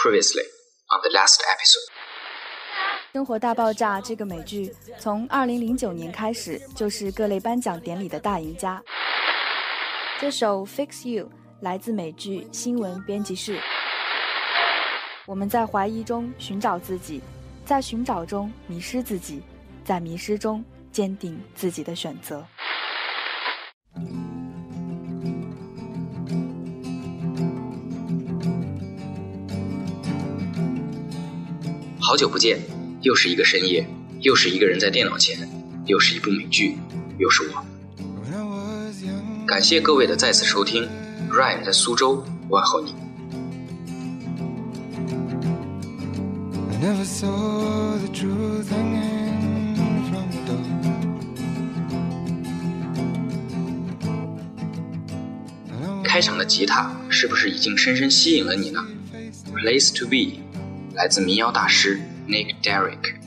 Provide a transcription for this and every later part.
Previously on the last episode，《生活大爆炸》这个美剧从2009年开始就是各类颁奖典礼的大赢家。这首《Fix You》来自美剧新闻编辑室。我们在怀疑中寻找自己，在寻找中迷失自己，在迷失中坚定自己的选择。好久不见，又是一个深夜，又是一个人在电脑前，又是一部美剧，又是我。感谢各位的再次收听，Ryan 在苏州问候你。开场的吉他是不是已经深深吸引了你呢？Place to be。来自民谣大师 Nick Derrick。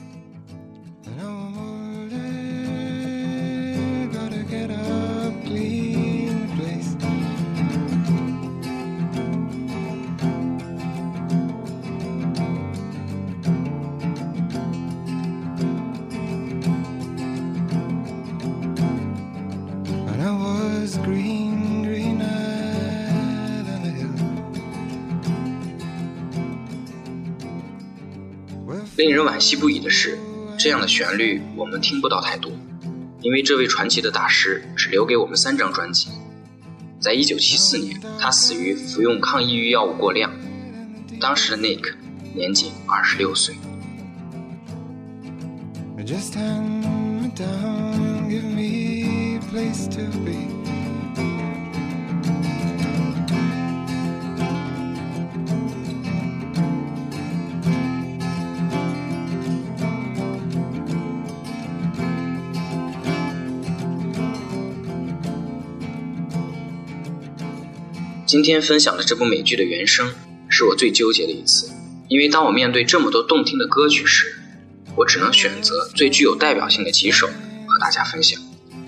令人惋惜不已的是，这样的旋律我们听不到太多，因为这位传奇的大师只留给我们三张专辑。在一九七四年，他死于服用抗抑郁药物过量，当时的 Nick 年仅二十六岁。今天分享的这部美剧的原声，是我最纠结的一次，因为当我面对这么多动听的歌曲时，我只能选择最具有代表性的几首和大家分享。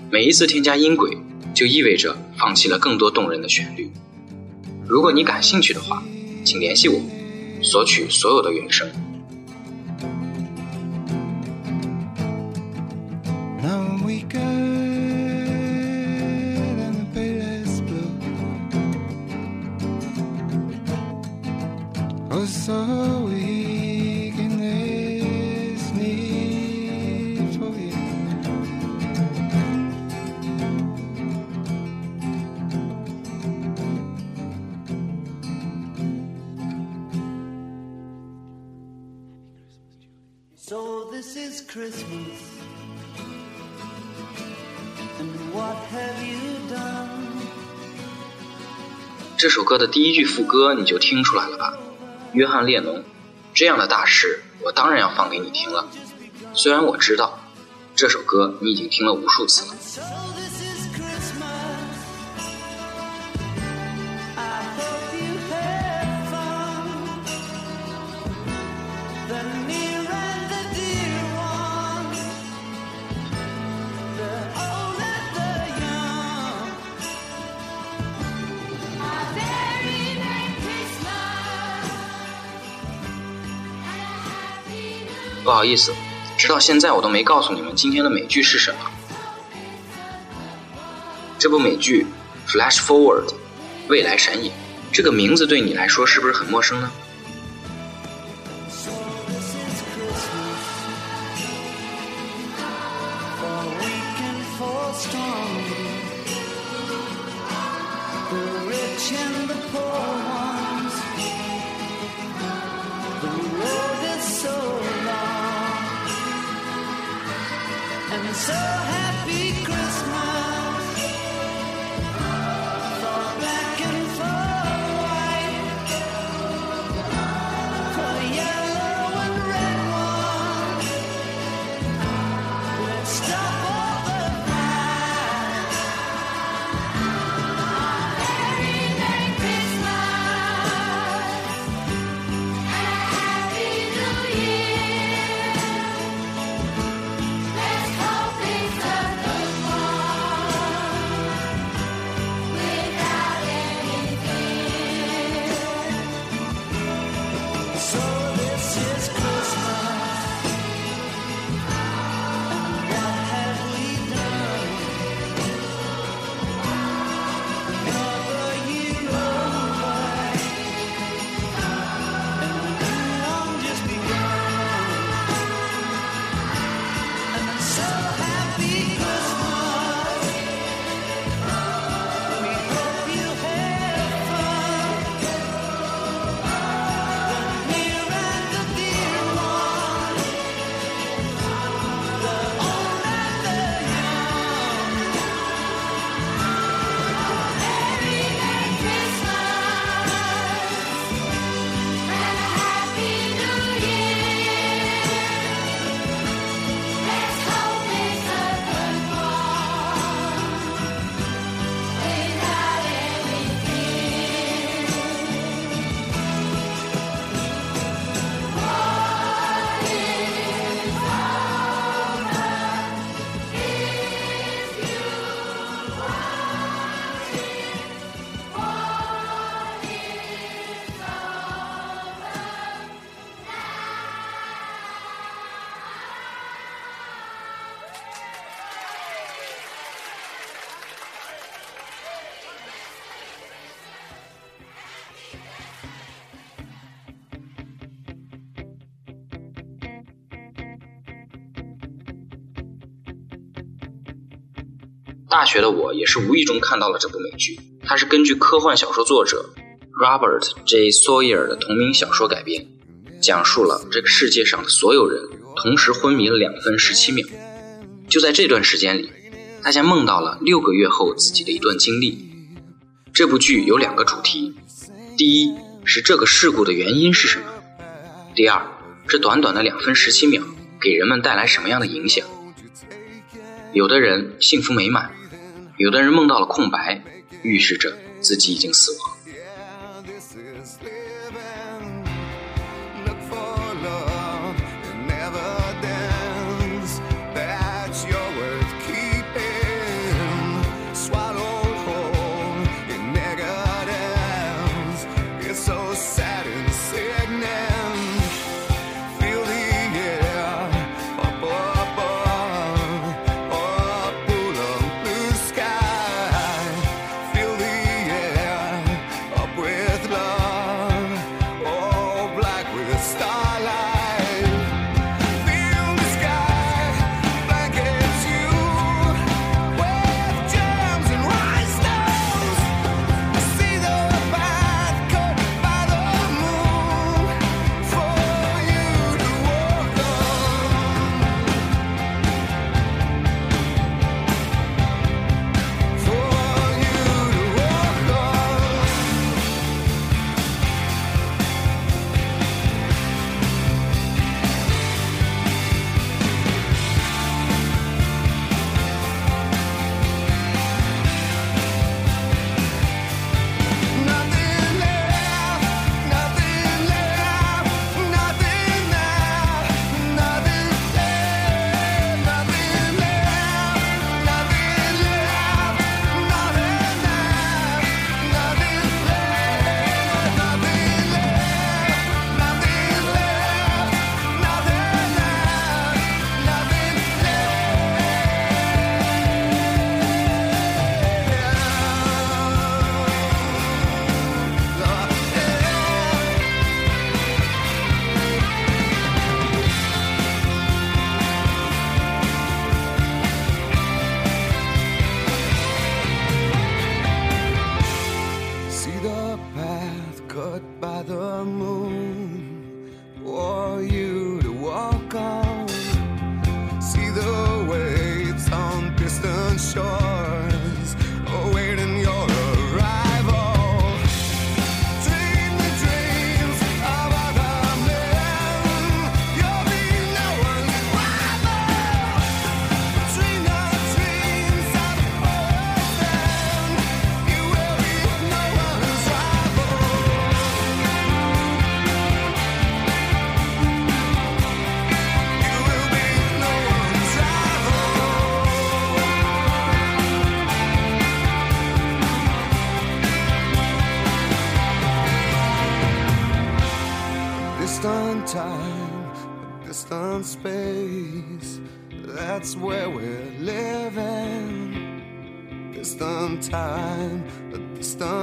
每一次添加音轨，就意味着放弃了更多动人的旋律。如果你感兴趣的话，请联系我，索取所有的原声。首歌的第一句副歌你就听出来了吧？约翰列侬这样的大师，我当然要放给你听了。虽然我知道这首歌你已经听了无数次了。不好意思，直到现在我都没告诉你们今天的美剧是什么。这部美剧《Flash Forward》未来闪影，这个名字对你来说是不是很陌生呢？so high. 大学的我也是无意中看到了这部美剧，它是根据科幻小说作者 Robert J. Sawyer 的同名小说改编，讲述了这个世界上的所有人同时昏迷了两分十七秒。就在这段时间里，大家梦到了六个月后自己的一段经历。这部剧有两个主题：第一是这个事故的原因是什么；第二，这短短的两分十七秒给人们带来什么样的影响。有的人幸福美满。有的人梦到了空白，预示着自己已经死亡。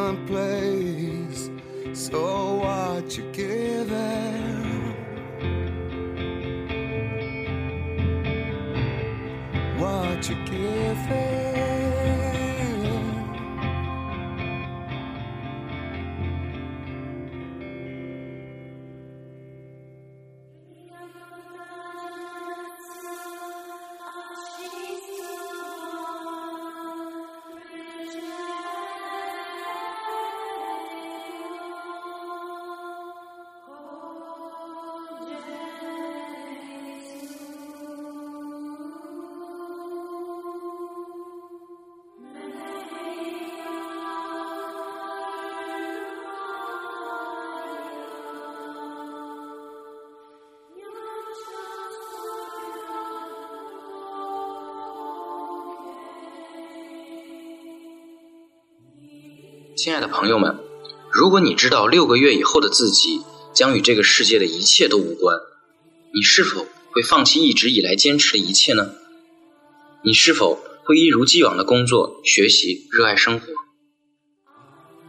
Distant place. So what you giving? What you giving? 亲爱的朋友们，如果你知道六个月以后的自己将与这个世界的一切都无关，你是否会放弃一直以来坚持的一切呢？你是否会一如既往的工作、学习、热爱生活？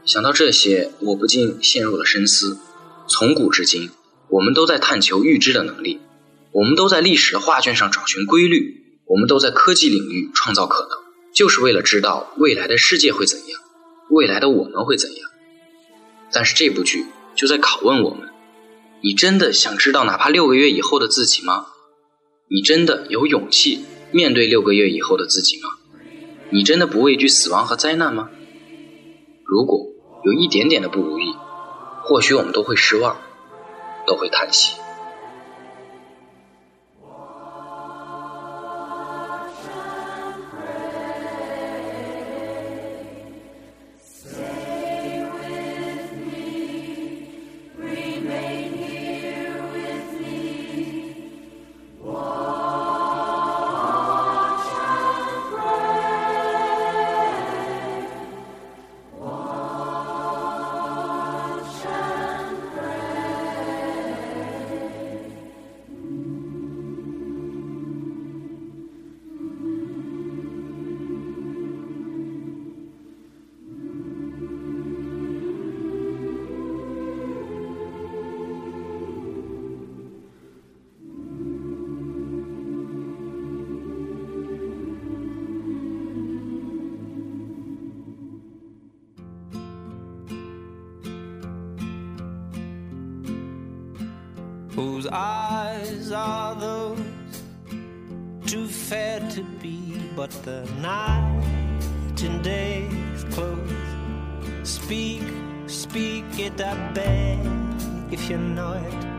想到这些，我不禁陷入了深思。从古至今，我们都在探求预知的能力，我们都在历史的画卷上找寻规律，我们都在科技领域创造可能，就是为了知道未来的世界会怎样。未来的我们会怎样？但是这部剧就在拷问我们：你真的想知道哪怕六个月以后的自己吗？你真的有勇气面对六个月以后的自己吗？你真的不畏惧死亡和灾难吗？如果有一点点的不如意，或许我们都会失望，都会叹息。Whose eyes are those too fair to be but the night and day's close speak speak it i beg if you know it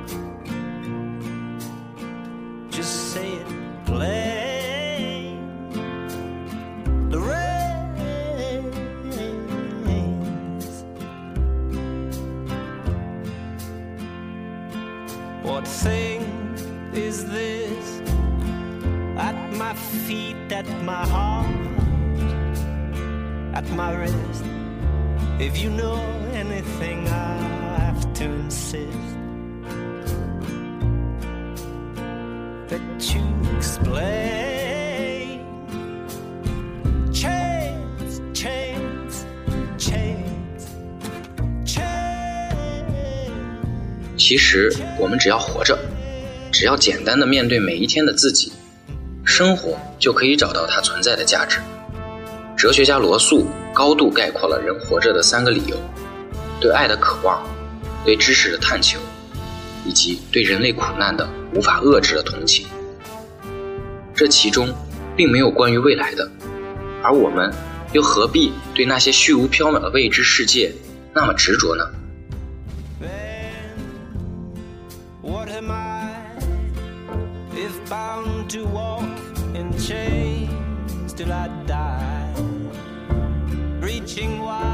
my feet at my heart at my wrist if you know anything i have to insist that you explain chains chains chains chains 其实，我们只要活着，只要简单的面对每一天的自己，生活就可以找到它存在的价值。哲学家罗素高度概括了人活着的三个理由：对爱的渴望，对知识的探求，以及对人类苦难的无法遏制的同情。这其中并没有关于未来的，而我们又何必对那些虚无缥缈的未知世界那么执着呢？In chains till I die? Reaching wildly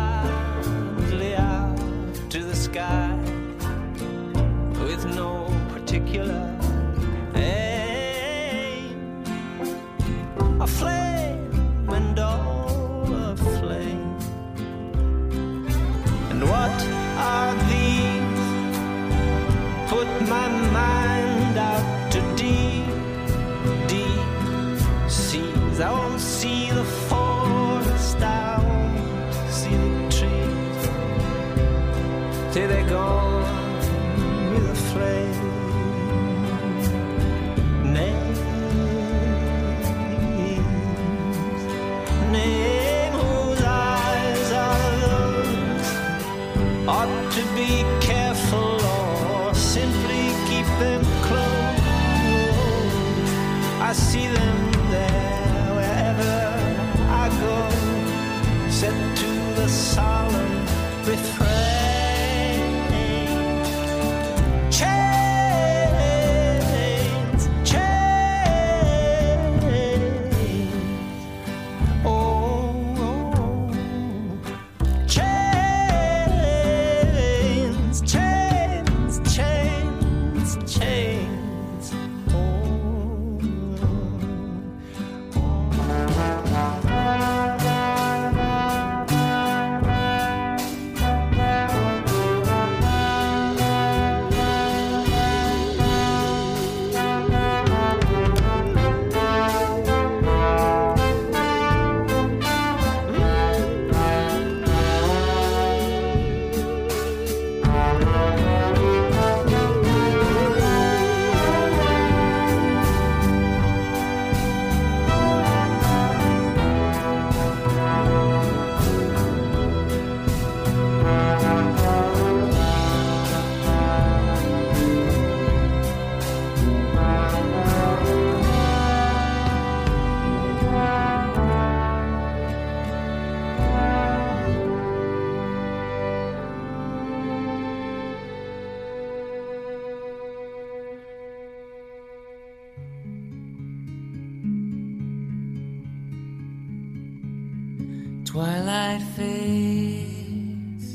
Twilight fades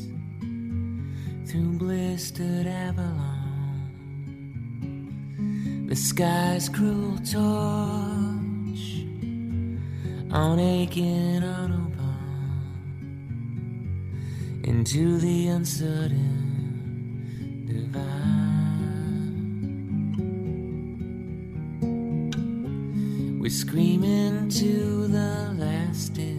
through blistered Avalon. The sky's cruel torch on aching Autobahn into the uncertain divine. We scream into the last divine.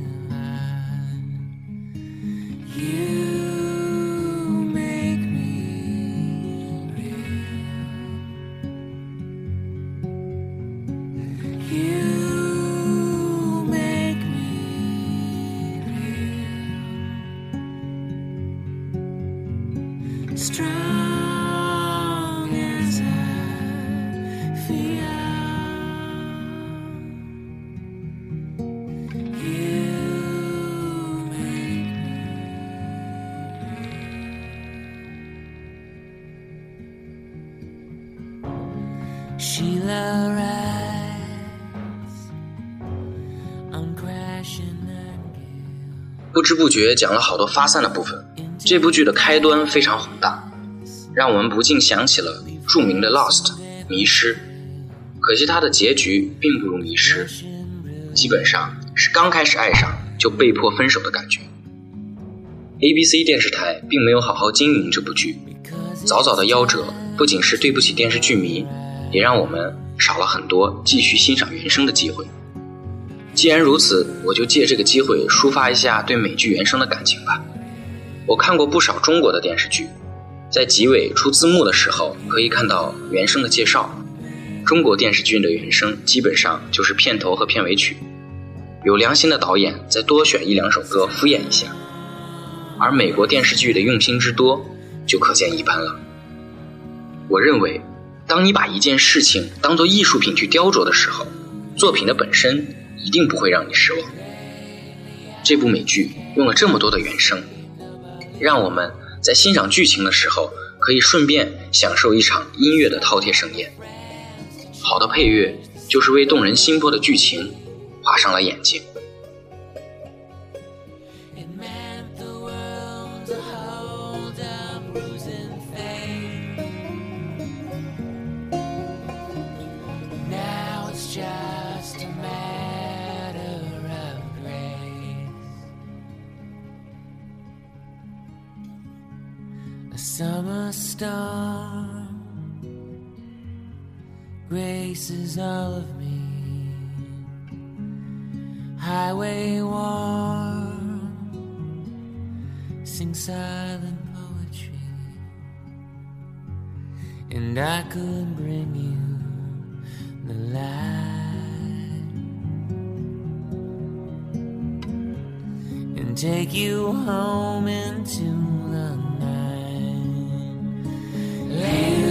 不觉讲了好多发散的部分。这部剧的开端非常宏大，让我们不禁想起了著名的《Lost》迷失。可惜它的结局并不如迷失，基本上是刚开始爱上就被迫分手的感觉。ABC 电视台并没有好好经营这部剧，早早的夭折，不仅是对不起电视剧迷，也让我们少了很多继续欣赏原声的机会。既然如此，我就借这个机会抒发一下对美剧原声的感情吧。我看过不少中国的电视剧，在集尾出字幕的时候可以看到原声的介绍。中国电视剧的原声基本上就是片头和片尾曲，有良心的导演再多选一两首歌敷衍一下。而美国电视剧的用心之多，就可见一斑了。我认为，当你把一件事情当做艺术品去雕琢的时候，作品的本身一定不会让你失望。这部美剧用了这么多的原声，让我们在欣赏剧情的时候，可以顺便享受一场音乐的饕餮盛宴。好的配乐就是为动人心魄的剧情画上了眼睛。Storm graces all of me. Highway warm, sing silent poetry, and I could bring you the light and take you home into the night. Amen.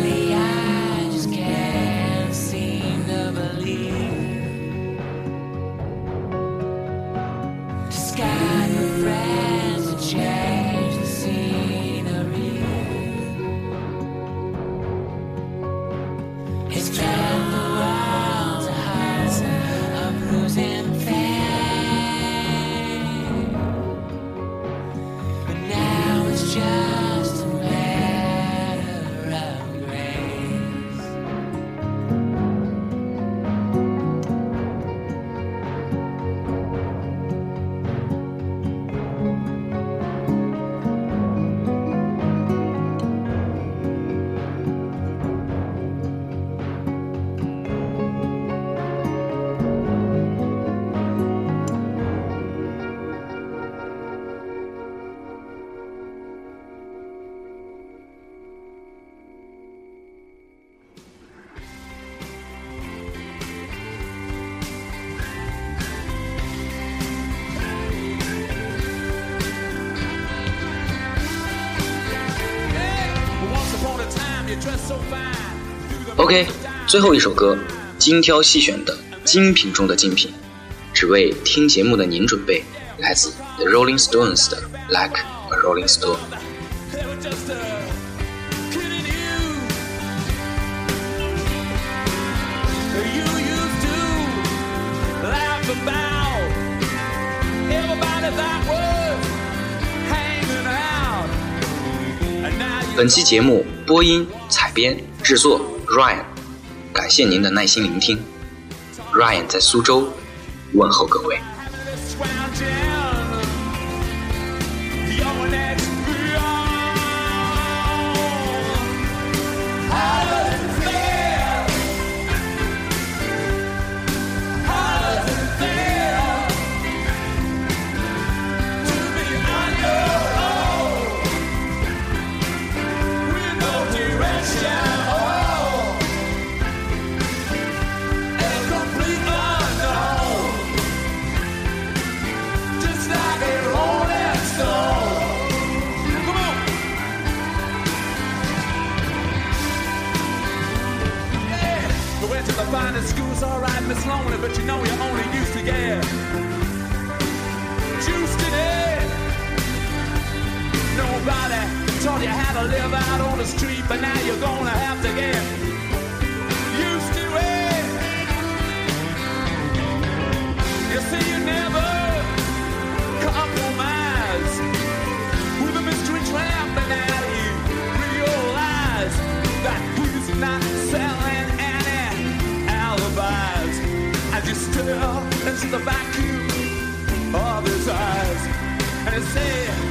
OK，最后一首歌，精挑细选的精品中的精品，只为听节目的您准备，来自 The Rolling Stones 的《Like a Rolling Stone》。Uh, about everybody that was hanging out. 本期节目播音、采编、制作 Ryan，感谢您的耐心聆听。Ryan 在苏州问候各位。To the schools, alright, Miss Lonely, but you know you're only used to get juiced in it. Nobody taught you how to live out on the street, but now you're gonna have to get used to it. You see, you never the vacuum of his eyes, and say,